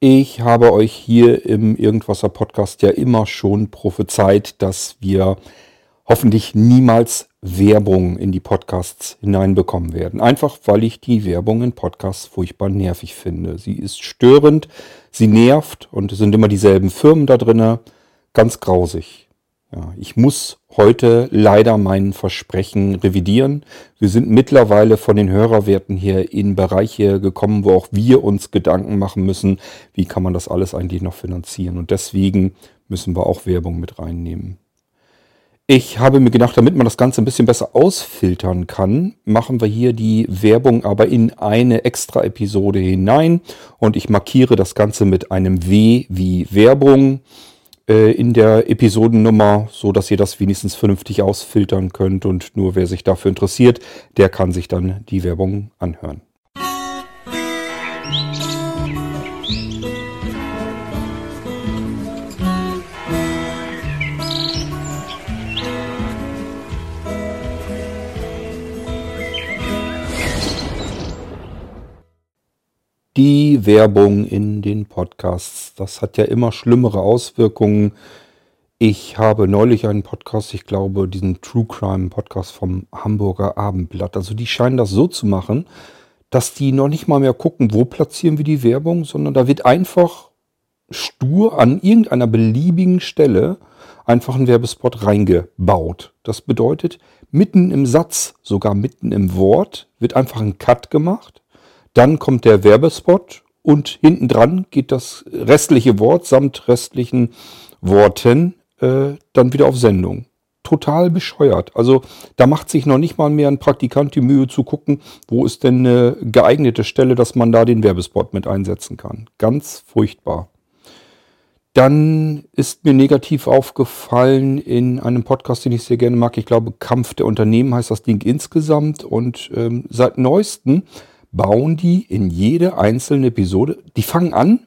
Ich habe euch hier im Irgendwasser Podcast ja immer schon prophezeit, dass wir hoffentlich niemals Werbung in die Podcasts hineinbekommen werden. Einfach weil ich die Werbung in Podcasts furchtbar nervig finde. Sie ist störend, sie nervt und es sind immer dieselben Firmen da drinne. Ganz grausig. Ja, ich muss heute leider mein Versprechen revidieren. Wir sind mittlerweile von den Hörerwerten hier in Bereiche gekommen, wo auch wir uns Gedanken machen müssen, wie kann man das alles eigentlich noch finanzieren. Und deswegen müssen wir auch Werbung mit reinnehmen. Ich habe mir gedacht, damit man das Ganze ein bisschen besser ausfiltern kann, machen wir hier die Werbung aber in eine extra Episode hinein und ich markiere das Ganze mit einem W wie Werbung äh, in der Episodennummer, so dass ihr das wenigstens vernünftig ausfiltern könnt und nur wer sich dafür interessiert, der kann sich dann die Werbung anhören. Die Werbung in den Podcasts. Das hat ja immer schlimmere Auswirkungen. Ich habe neulich einen Podcast, ich glaube, diesen True Crime Podcast vom Hamburger Abendblatt. Also die scheinen das so zu machen, dass die noch nicht mal mehr gucken, wo platzieren wir die Werbung, sondern da wird einfach stur an irgendeiner beliebigen Stelle einfach ein Werbespot reingebaut. Das bedeutet, mitten im Satz, sogar mitten im Wort, wird einfach ein Cut gemacht dann kommt der Werbespot und hinten dran geht das restliche Wort samt restlichen Worten äh, dann wieder auf Sendung. Total bescheuert. Also da macht sich noch nicht mal mehr ein Praktikant die Mühe zu gucken, wo ist denn eine geeignete Stelle, dass man da den Werbespot mit einsetzen kann. Ganz furchtbar. Dann ist mir negativ aufgefallen in einem Podcast, den ich sehr gerne mag. Ich glaube, Kampf der Unternehmen heißt das Ding insgesamt. Und ähm, seit neuestem bauen die in jede einzelne Episode, die fangen an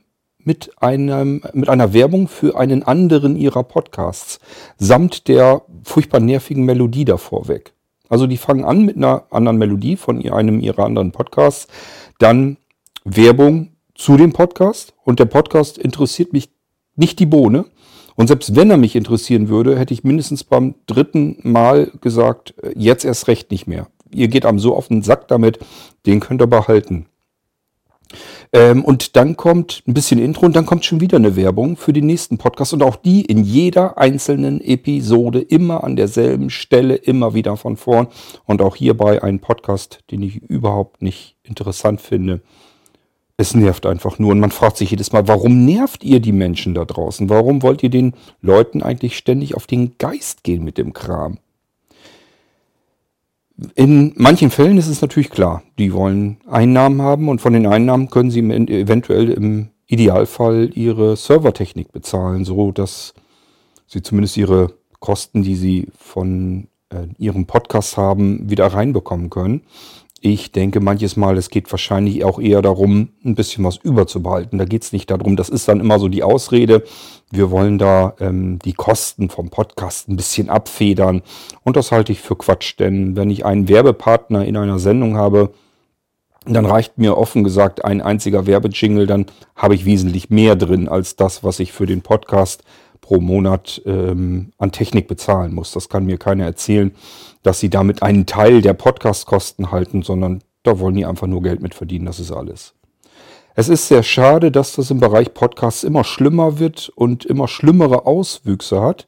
mit, einem, mit einer Werbung für einen anderen ihrer Podcasts, samt der furchtbar nervigen Melodie davor weg. Also die fangen an mit einer anderen Melodie von einem ihrer anderen Podcasts, dann Werbung zu dem Podcast und der Podcast interessiert mich nicht die Bohne. Und selbst wenn er mich interessieren würde, hätte ich mindestens beim dritten Mal gesagt, äh, jetzt erst recht nicht mehr ihr geht einem so auf den Sack damit, den könnt ihr behalten. Ähm, und dann kommt ein bisschen Intro und dann kommt schon wieder eine Werbung für den nächsten Podcast und auch die in jeder einzelnen Episode immer an derselben Stelle, immer wieder von vorn. Und auch hierbei ein Podcast, den ich überhaupt nicht interessant finde. Es nervt einfach nur und man fragt sich jedes Mal, warum nervt ihr die Menschen da draußen? Warum wollt ihr den Leuten eigentlich ständig auf den Geist gehen mit dem Kram? In manchen Fällen ist es natürlich klar, die wollen Einnahmen haben und von den Einnahmen können sie eventuell im Idealfall ihre Servertechnik bezahlen, so dass sie zumindest ihre Kosten, die sie von äh, ihrem Podcast haben, wieder reinbekommen können. Ich denke manches Mal, es geht wahrscheinlich auch eher darum, ein bisschen was überzubehalten. Da geht es nicht darum, das ist dann immer so die Ausrede, wir wollen da ähm, die Kosten vom Podcast ein bisschen abfedern. Und das halte ich für Quatsch, denn wenn ich einen Werbepartner in einer Sendung habe, dann reicht mir offen gesagt ein einziger Werbejingle, dann habe ich wesentlich mehr drin als das, was ich für den Podcast pro Monat ähm, an Technik bezahlen muss. Das kann mir keiner erzählen, dass sie damit einen Teil der Podcastkosten halten, sondern da wollen die einfach nur Geld mit verdienen, das ist alles. Es ist sehr schade, dass das im Bereich Podcasts immer schlimmer wird und immer schlimmere Auswüchse hat.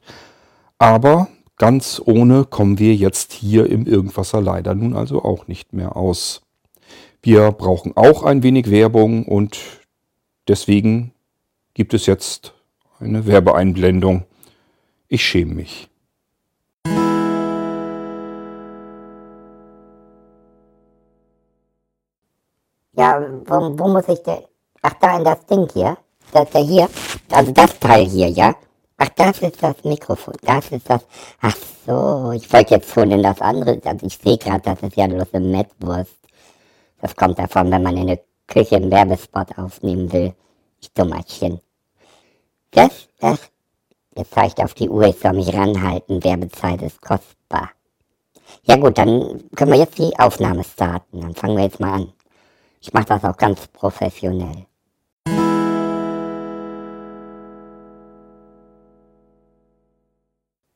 Aber ganz ohne kommen wir jetzt hier im Irgendwasser leider nun also auch nicht mehr aus. Wir brauchen auch ein wenig Werbung und deswegen gibt es jetzt eine Werbeeinblendung. Ich schäme mich. Ja, wo, wo muss ich denn? Ach, da in das Ding hier. Das ja hier. Also das Teil hier, ja? Ach, das ist das Mikrofon. Das ist das. Ach so, ich wollte jetzt schon in das andere. Also ich sehe gerade, das ist ja bloß eine Mettwurst. Das kommt davon, wenn man in der Küche einen Werbespot aufnehmen will. Ich Dummerchen. Das, ach, jetzt fahre ich auf die Uhr, ich soll mich ranhalten, Werbezeit ist kostbar. Ja gut, dann können wir jetzt die Aufnahme starten, dann fangen wir jetzt mal an. Ich mache das auch ganz professionell.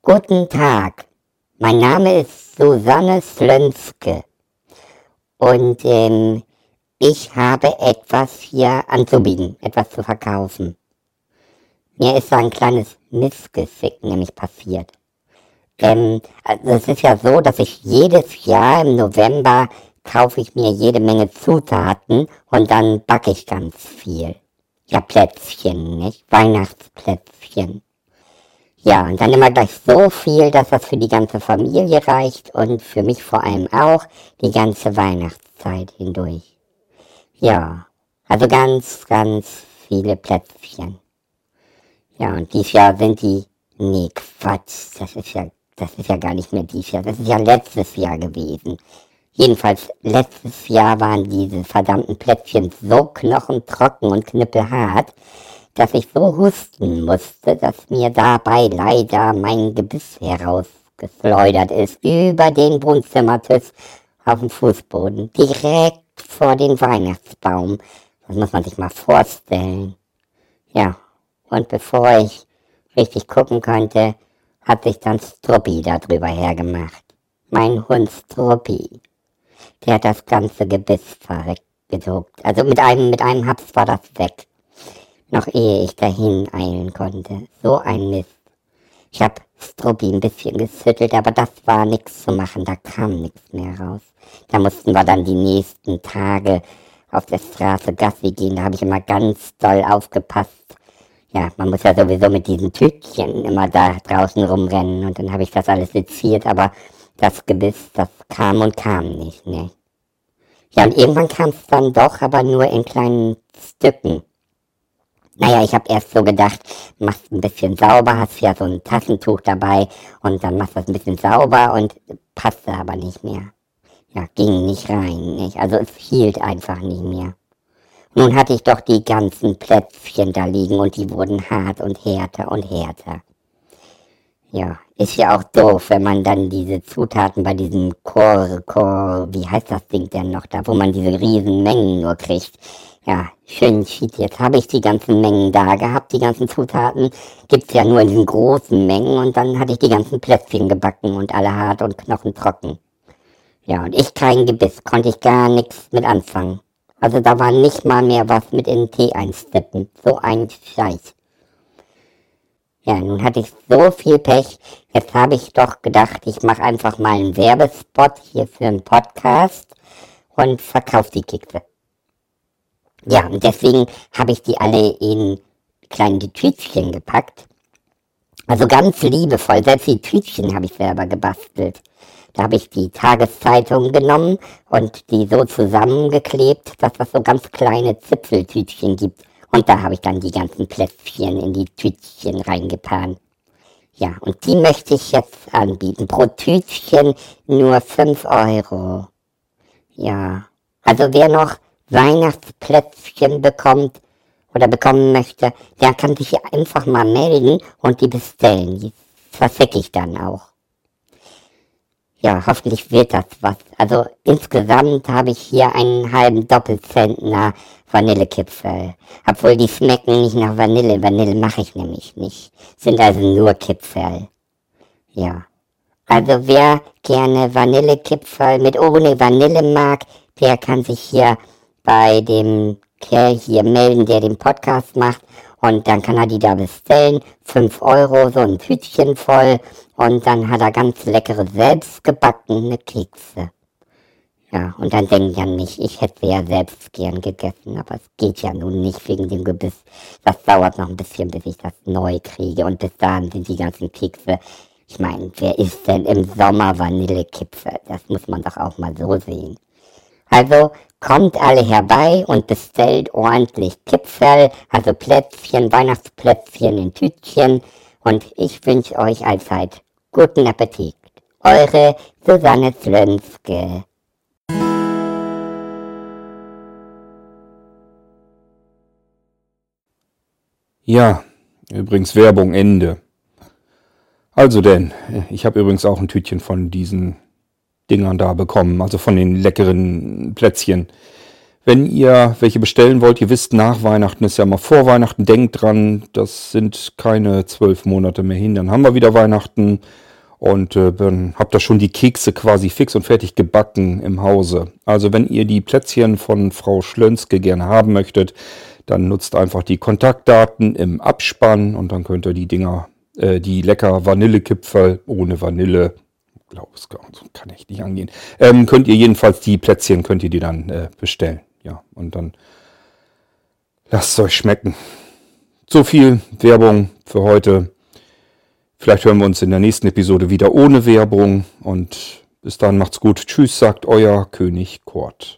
Guten Tag, mein Name ist Susanne Slönske und ähm, ich habe etwas hier anzubieten, etwas zu verkaufen. Mir ist so ein kleines Missgeschick nämlich passiert. Ähm, also es ist ja so, dass ich jedes Jahr im November kaufe ich mir jede Menge Zutaten und dann backe ich ganz viel. Ja, Plätzchen, nicht? Weihnachtsplätzchen. Ja, und dann immer gleich so viel, dass das für die ganze Familie reicht und für mich vor allem auch die ganze Weihnachtszeit hindurch. Ja, also ganz, ganz viele Plätzchen. Ja, und dieses Jahr sind die, nee, Quatsch, das ist ja, das ist ja gar nicht mehr dieses Jahr, das ist ja letztes Jahr gewesen. Jedenfalls, letztes Jahr waren diese verdammten Plätzchen so knochentrocken und knüppelhart, dass ich so husten musste, dass mir dabei leider mein Gebiss herausgefleudert ist, über den Wohnzimmertisch auf dem Fußboden, direkt vor den Weihnachtsbaum. Das muss man sich mal vorstellen. Ja, und bevor ich richtig gucken konnte, hat sich dann Struppi darüber hergemacht. Mein Hund Struppi. Der hat das ganze Gebiss gedruckt. Also mit einem, mit einem Haps war das weg. Noch ehe ich dahin eilen konnte. So ein Mist. Ich hab Struppi ein bisschen geschüttelt, aber das war nichts zu machen, da kam nichts mehr raus. Da mussten wir dann die nächsten Tage auf der Straße Gassi gehen, da habe ich immer ganz doll aufgepasst. Ja, man muss ja sowieso mit diesen Tütchen immer da draußen rumrennen und dann habe ich das alles seziert, aber das Gebiss, das kam und kam nicht, ne? Ja, und irgendwann kam es dann doch, aber nur in kleinen Stücken. Naja, ich habe erst so gedacht, machst ein bisschen sauber, hast ja so ein Taschentuch dabei und dann machst du das ein bisschen sauber und passte aber nicht mehr ja, ging nicht rein, nicht? Also es hielt einfach nicht mehr. Nun hatte ich doch die ganzen Plätzchen da liegen und die wurden hart und härter und härter. Ja, ist ja auch doof, wenn man dann diese Zutaten bei diesem Chor, Chor, wie heißt das Ding denn noch da, wo man diese riesen Mengen nur kriegt. Ja, schön schied, jetzt habe ich die ganzen Mengen da gehabt, die ganzen Zutaten gibt's ja nur in diesen großen Mengen und dann hatte ich die ganzen Plätzchen gebacken und alle hart und knochentrocken. Ja, und ich kein Gebiss, konnte ich gar nichts mit anfangen. Also da war nicht mal mehr was mit in den Tee einsteppen. So ein Scheiß. Ja, nun hatte ich so viel Pech. Jetzt habe ich doch gedacht, ich mache einfach mal einen Werbespot hier für einen Podcast und verkaufe die Kekse. Ja, und deswegen habe ich die alle in kleine Tütchen gepackt. Also ganz liebevoll, selbst die Tütchen habe ich selber gebastelt. Da habe ich die Tageszeitung genommen und die so zusammengeklebt, dass das so ganz kleine Zipfeltütchen gibt. Und da habe ich dann die ganzen Plätzchen in die Tütchen reingetan. Ja, und die möchte ich jetzt anbieten. Pro Tütchen nur 5 Euro. Ja, also wer noch Weihnachtsplätzchen bekommt oder bekommen möchte, der kann sich einfach mal melden und die bestellen. Die versäcke ich dann auch ja, hoffentlich wird das was. Also insgesamt habe ich hier einen halben Doppelzentner Vanillekipferl. Obwohl die schmecken nicht nach Vanille. Vanille mache ich nämlich nicht. Sind also nur Kipferl. Ja. Also wer gerne Vanillekipferl mit ohne Vanille mag, der kann sich hier bei dem Kerl hier melden, der den Podcast macht. Und dann kann er die da bestellen. 5 Euro, so ein Tütchen voll. Und dann hat er ganz leckere selbstgebackene Kekse. Ja, und dann denke ich an mich, ich hätte ja selbst gern gegessen, aber es geht ja nun nicht wegen dem Gebiss. Das dauert noch ein bisschen, bis ich das neu kriege. Und bis dahin sind die ganzen Kekse. Ich meine, wer isst denn im Sommer Vanillekipferl? Das muss man doch auch mal so sehen. Also kommt alle herbei und bestellt ordentlich Kipferl, also Plätzchen, Weihnachtsplätzchen in Tütchen. Und ich wünsche euch allzeit guten Appetit. Eure Susanne Slönske. Ja, übrigens Werbung Ende. Also denn, ich habe übrigens auch ein Tütchen von diesen Dingern da bekommen, also von den leckeren Plätzchen. Wenn ihr welche bestellen wollt, ihr wisst, nach Weihnachten ist ja mal vor Weihnachten, denkt dran, das sind keine zwölf Monate mehr hin, dann haben wir wieder Weihnachten. Und äh, dann habt ihr schon die Kekse quasi fix und fertig gebacken im Hause. Also wenn ihr die Plätzchen von Frau Schlönske gerne haben möchtet, dann nutzt einfach die Kontaktdaten im Abspann und dann könnt ihr die Dinger, äh, die lecker Vanillekipferl ohne Vanille, glaube es kann ich nicht angehen, ähm, könnt ihr jedenfalls die Plätzchen, könnt ihr die dann äh, bestellen. Ja, und dann lasst es euch schmecken. So viel Werbung für heute. Vielleicht hören wir uns in der nächsten Episode wieder ohne Werbung und bis dann macht's gut. Tschüss, sagt euer König Kurt.